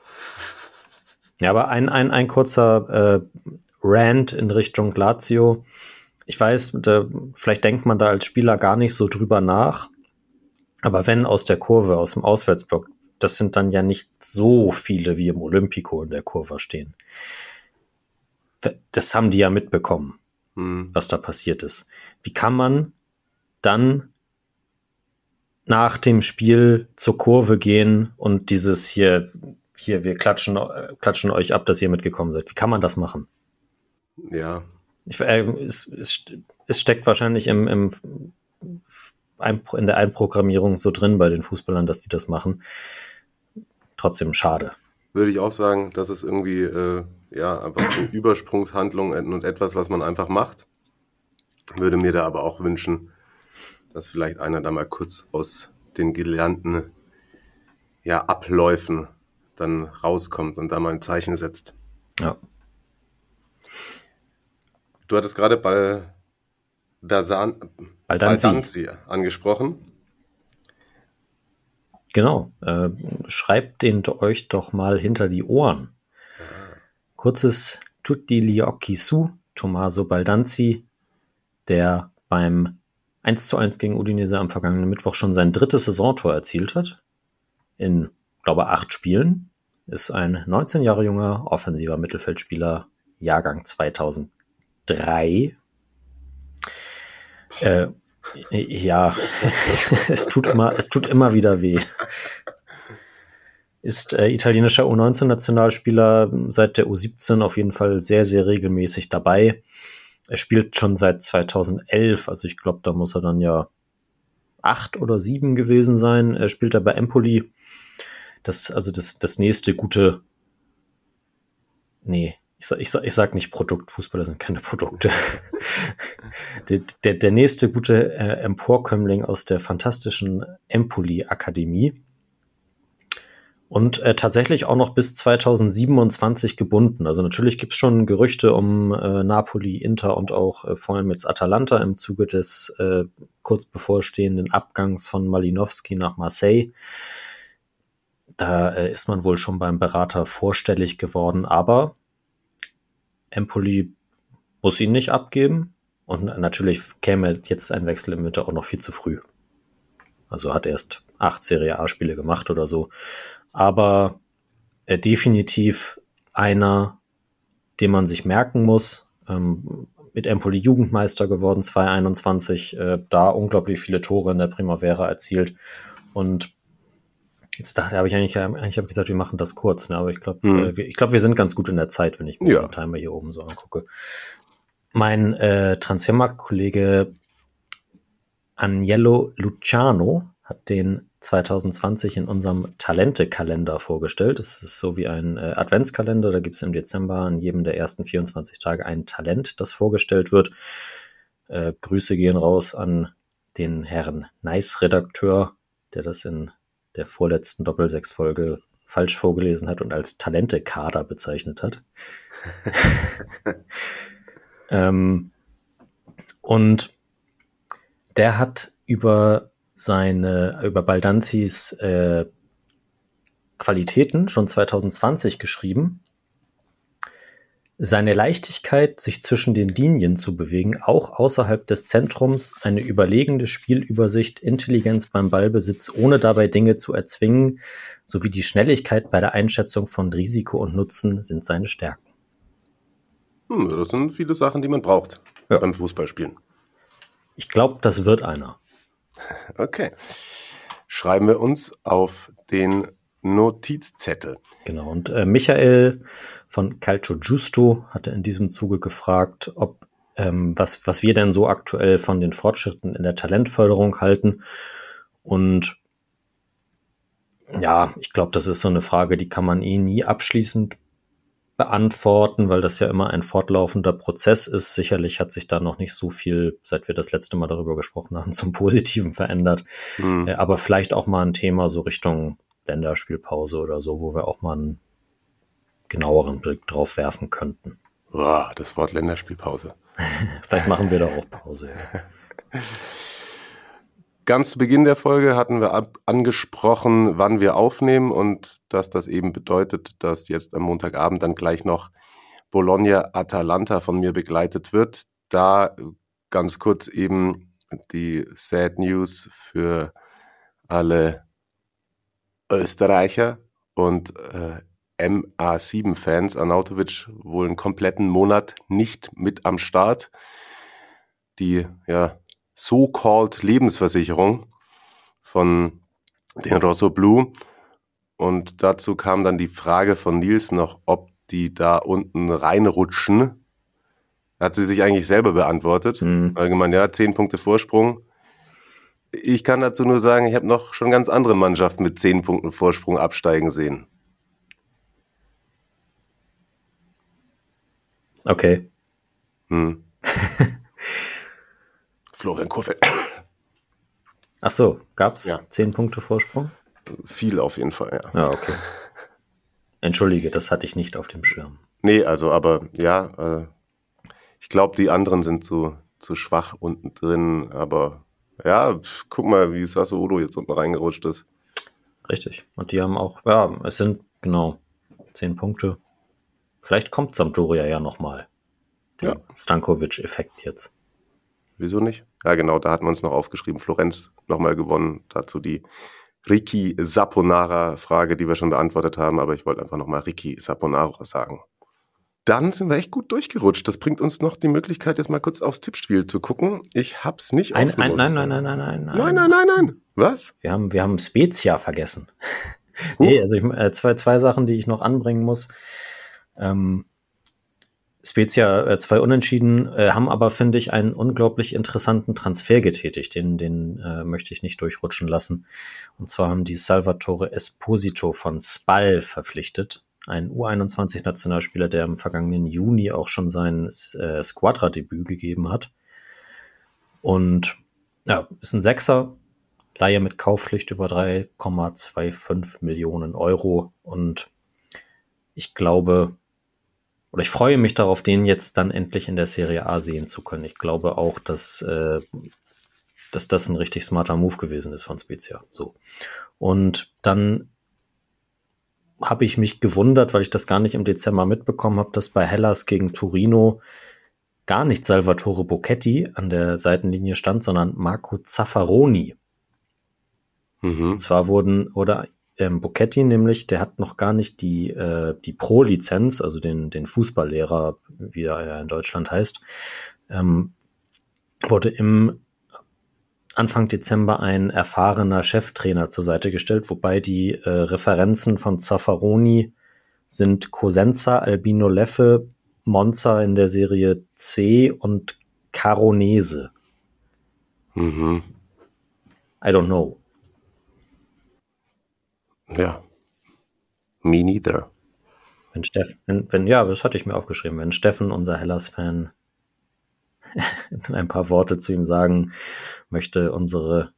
Ja, aber ein, ein, ein kurzer äh, Rant in Richtung Lazio. Ich weiß, da, vielleicht denkt man da als Spieler gar nicht so drüber nach. Aber wenn aus der Kurve, aus dem Auswärtsblock, das sind dann ja nicht so viele wie im Olympico in der Kurve stehen. Das haben die ja mitbekommen, hm. was da passiert ist. Wie kann man dann nach dem Spiel zur Kurve gehen und dieses hier, hier, wir klatschen, klatschen euch ab, dass ihr mitgekommen seid. Wie kann man das machen? Ja. Ich, äh, es, es, es, steckt wahrscheinlich im, im, in der Einprogrammierung so drin bei den Fußballern, dass die das machen. Trotzdem schade. Würde ich auch sagen, dass es irgendwie äh, ja einfach so Übersprungshandlung und etwas, was man einfach macht. Würde mir da aber auch wünschen, dass vielleicht einer da mal kurz aus den gelernten ja, Abläufen dann rauskommt und da mal ein Zeichen setzt. Ja. Du hattest gerade bei Baldanzi. Baldanzi angesprochen. Genau. Äh, schreibt den euch doch mal hinter die Ohren. Kurzes Tutti gli occhi su, Tommaso Baldanzi, der beim 1 zu 1 gegen Udinese am vergangenen Mittwoch schon sein drittes Saisontor erzielt hat. In, glaube acht Spielen. Ist ein 19 Jahre junger offensiver Mittelfeldspieler, Jahrgang 2003. Äh, ja, es tut immer, es tut immer wieder weh. Ist äh, italienischer U19-Nationalspieler seit der U17 auf jeden Fall sehr, sehr regelmäßig dabei. Er spielt schon seit 2011, also ich glaube, da muss er dann ja acht oder sieben gewesen sein. Er spielt da bei Empoli. Das, also das, das nächste gute, nee, ich sag, ich ich sag nicht Produkt, Fußballer sind keine Produkte. der, der, der nächste gute äh, Emporkömmling aus der fantastischen Empoli-Akademie und äh, tatsächlich auch noch bis 2027 gebunden. Also natürlich gibt es schon Gerüchte um äh, Napoli, Inter und auch äh, vor allem jetzt Atalanta im Zuge des äh, kurz bevorstehenden Abgangs von Malinowski nach Marseille. Da äh, ist man wohl schon beim Berater vorstellig geworden, aber Empoli muss ihn nicht abgeben. Und natürlich käme jetzt ein Wechsel im Winter auch noch viel zu früh. Also hat erst acht Serie A-Spiele gemacht oder so aber äh, definitiv einer, den man sich merken muss. Ähm, mit Empoli Jugendmeister geworden, 2021, äh, da unglaublich viele Tore in der Primavera erzielt. Und jetzt dachte habe ich eigentlich, eigentlich habe ich gesagt, wir machen das kurz, ne? aber ich glaube, hm. äh, ich glaube, wir sind ganz gut in der Zeit, wenn ich mir ja. den Timer hier oben so angucke. Mein äh, Transfermarktkollege Agnello Luciano hat den 2020 in unserem Talente-Kalender vorgestellt. Es ist so wie ein äh, Adventskalender. Da gibt es im Dezember an jedem der ersten 24 Tage ein Talent, das vorgestellt wird. Äh, Grüße gehen raus an den Herrn Nice-Redakteur, der das in der vorletzten Doppelsechs-Folge falsch vorgelesen hat und als Talente-Kader bezeichnet hat. ähm, und der hat über seine, über Baldanzis äh, Qualitäten schon 2020 geschrieben. Seine Leichtigkeit, sich zwischen den Linien zu bewegen, auch außerhalb des Zentrums, eine überlegende Spielübersicht, Intelligenz beim Ballbesitz, ohne dabei Dinge zu erzwingen, sowie die Schnelligkeit bei der Einschätzung von Risiko und Nutzen sind seine Stärken. Hm, das sind viele Sachen, die man braucht ja. beim Fußballspielen. Ich glaube, das wird einer. Okay. Schreiben wir uns auf den Notizzettel. Genau, und äh, Michael von Calcio Giusto hatte in diesem Zuge gefragt, ob ähm, was, was wir denn so aktuell von den Fortschritten in der Talentförderung halten. Und ja, ich glaube, das ist so eine Frage, die kann man eh nie abschließend beantworten, weil das ja immer ein fortlaufender Prozess ist. Sicherlich hat sich da noch nicht so viel, seit wir das letzte Mal darüber gesprochen haben, zum Positiven verändert. Mhm. aber vielleicht auch mal ein Thema so Richtung Länderspielpause oder so, wo wir auch mal einen genaueren Blick drauf werfen könnten. Boah, das Wort Länderspielpause. vielleicht machen wir da auch Pause. Ja. Ganz zu Beginn der Folge hatten wir angesprochen, wann wir aufnehmen und dass das eben bedeutet, dass jetzt am Montagabend dann gleich noch Bologna Atalanta von mir begleitet wird. Da ganz kurz eben die Sad News für alle Österreicher und äh, MA7-Fans. Arnautovic wohl einen kompletten Monat nicht mit am Start. Die ja, so-called Lebensversicherung von den Rosso Blue. Und dazu kam dann die Frage von Nils noch, ob die da unten reinrutschen. Hat sie sich eigentlich selber beantwortet. Mhm. Allgemein, ja, zehn Punkte Vorsprung. Ich kann dazu nur sagen, ich habe noch schon ganz andere Mannschaften mit zehn Punkten Vorsprung absteigen sehen. Okay. Hm. Florian Kurfeld. Ach so, gab es ja. zehn Punkte Vorsprung? Viel auf jeden Fall, ja. Ja, okay. Entschuldige, das hatte ich nicht auf dem Schirm. Nee, also, aber ja, äh, ich glaube, die anderen sind zu, zu schwach unten drin, aber ja, guck mal, wie Sasso Udo jetzt unten reingerutscht ist. Richtig. Und die haben auch, ja, es sind genau zehn Punkte. Vielleicht kommt Sampdoria ja nochmal. Ja. Stankovic-Effekt jetzt. Wieso nicht? Ja, genau, da hatten wir uns noch aufgeschrieben. Florenz nochmal gewonnen. Dazu die Ricky Saponara-Frage, die wir schon beantwortet haben, aber ich wollte einfach nochmal Ricky Saponara sagen. Dann sind wir echt gut durchgerutscht. Das bringt uns noch die Möglichkeit, jetzt mal kurz aufs Tippspiel zu gucken. Ich hab's nicht ein, ein, nein, nein, nein, nein, nein, nein. Nein, nein, nein, nein. Was? Wir haben, wir haben Spezia vergessen. Uh. nee, also ich, äh, zwei, zwei Sachen, die ich noch anbringen muss. Ähm, Spezia äh, zwei Unentschieden, äh, haben aber, finde ich, einen unglaublich interessanten Transfer getätigt. Den, den äh, möchte ich nicht durchrutschen lassen. Und zwar haben die Salvatore Esposito von Spal verpflichtet. Ein U21-Nationalspieler, der im vergangenen Juni auch schon sein äh, Squadra-Debüt gegeben hat. Und ja, ist ein Sechser, Leihe mit Kaufpflicht über 3,25 Millionen Euro. Und ich glaube, oder ich freue mich darauf, den jetzt dann endlich in der Serie A sehen zu können. Ich glaube auch, dass, äh, dass das ein richtig smarter Move gewesen ist von Spezia. So. Und dann habe ich mich gewundert, weil ich das gar nicht im Dezember mitbekommen habe, dass bei Hellas gegen Torino gar nicht Salvatore Bocchetti an der Seitenlinie stand, sondern Marco Zaffaroni. Mhm. Und zwar wurden, oder ähm, Bocchetti nämlich, der hat noch gar nicht die, äh, die Pro-Lizenz, also den, den Fußballlehrer, wie er in Deutschland heißt, ähm, wurde im Anfang Dezember ein erfahrener Cheftrainer zur Seite gestellt, wobei die äh, Referenzen von Zaffaroni sind Cosenza, Albino Leffe, Monza in der Serie C und Caronese. Mhm. I don't know. Ja. Me neither. Wenn Steffen, wenn, wenn, ja, das hatte ich mir aufgeschrieben. Wenn Steffen, unser Hellas-Fan, ein paar Worte zu ihm sagen möchte, unsere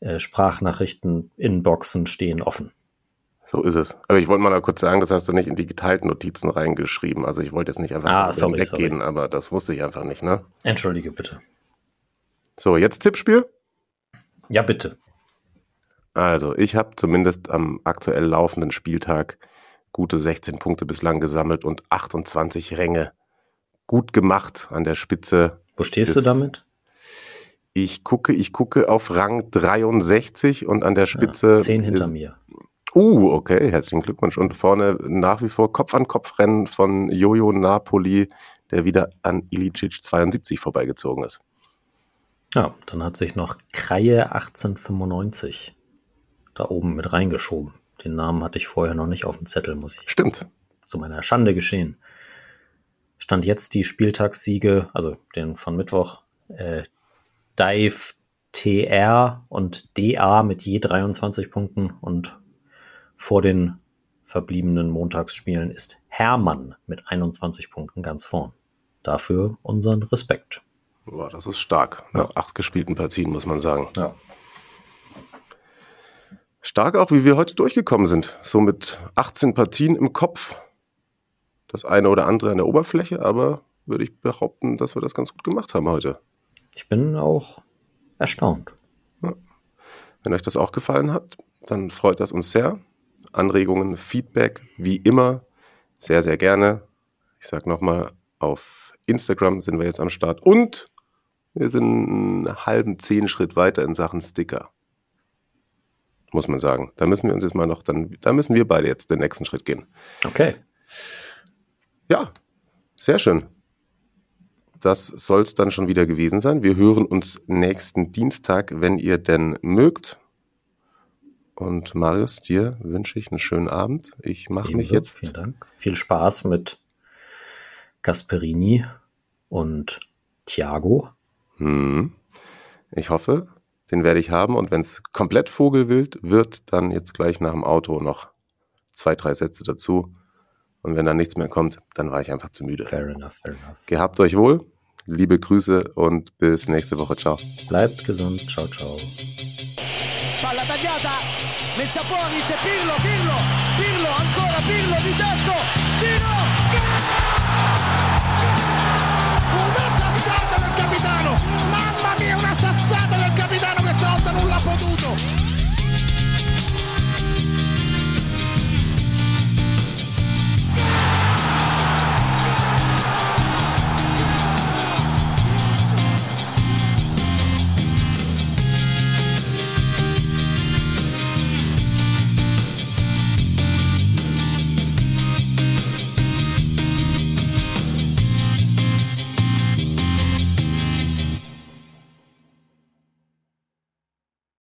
äh, Sprachnachrichten Inboxen stehen offen. So ist es. Aber ich wollte mal kurz sagen, das hast du nicht in die geteilten Notizen reingeschrieben. Also ich wollte jetzt nicht einfach ah, sorry, weggehen, sorry. aber das wusste ich einfach nicht, ne? Entschuldige bitte. So, jetzt Tippspiel? Ja, bitte. Also, ich habe zumindest am aktuell laufenden Spieltag gute 16 Punkte bislang gesammelt und 28 Ränge gut gemacht an der Spitze. Wo stehst du damit? Ich gucke, ich gucke auf Rang 63 und an der Spitze. Ja, 10 hinter ist, mir. Uh, okay, herzlichen Glückwunsch. Und vorne nach wie vor Kopf an Kopf Rennen von Jojo Napoli, der wieder an Ilicic 72 vorbeigezogen ist. Ja, dann hat sich noch Kreie 1895 da oben mit reingeschoben. Den Namen hatte ich vorher noch nicht auf dem Zettel, muss ich. Stimmt. Zu meiner Schande geschehen. Stand jetzt die Spieltagssiege, also den von Mittwoch, äh, Dive TR und DA mit je 23 Punkten und vor den verbliebenen Montagsspielen ist Hermann mit 21 Punkten ganz vorn. Dafür unseren Respekt. Boah, das ist stark. Nach ja. acht gespielten Partien, muss man sagen. Ja. Stark auch, wie wir heute durchgekommen sind. So mit 18 Partien im Kopf. Das eine oder andere an der Oberfläche, aber würde ich behaupten, dass wir das ganz gut gemacht haben heute. Ich bin auch erstaunt. Wenn euch das auch gefallen hat, dann freut das uns sehr. Anregungen, Feedback, wie immer, sehr, sehr gerne. Ich sage nochmal, auf Instagram sind wir jetzt am Start und wir sind einen halben Zehnschritt weiter in Sachen Sticker. Muss man sagen. Da müssen wir uns jetzt mal noch, dann, da müssen wir beide jetzt den nächsten Schritt gehen. Okay. Ja, sehr schön. Das soll es dann schon wieder gewesen sein. Wir hören uns nächsten Dienstag, wenn ihr denn mögt. Und Marius, dir wünsche ich einen schönen Abend. Ich mache mich jetzt. Vielen Dank. Viel Spaß mit Gasperini und Thiago. Hm. Ich hoffe, den werde ich haben. Und wenn es komplett Vogelwild wird, dann jetzt gleich nach dem Auto noch zwei, drei Sätze dazu. Und wenn dann nichts mehr kommt, dann war ich einfach zu müde. Fair enough, fair enough. Gehabt euch wohl, liebe Grüße und bis nächste Woche. Ciao. Bleibt gesund. Ciao, ciao. Palla tagliata, messa fuori, c'è Pirlo, Pirlo, Pirlo, ancora Pirlo di tacco, tiro, Una sassata del capitano, mamma mia una sassata del capitano che stavolta non l'ha potuto.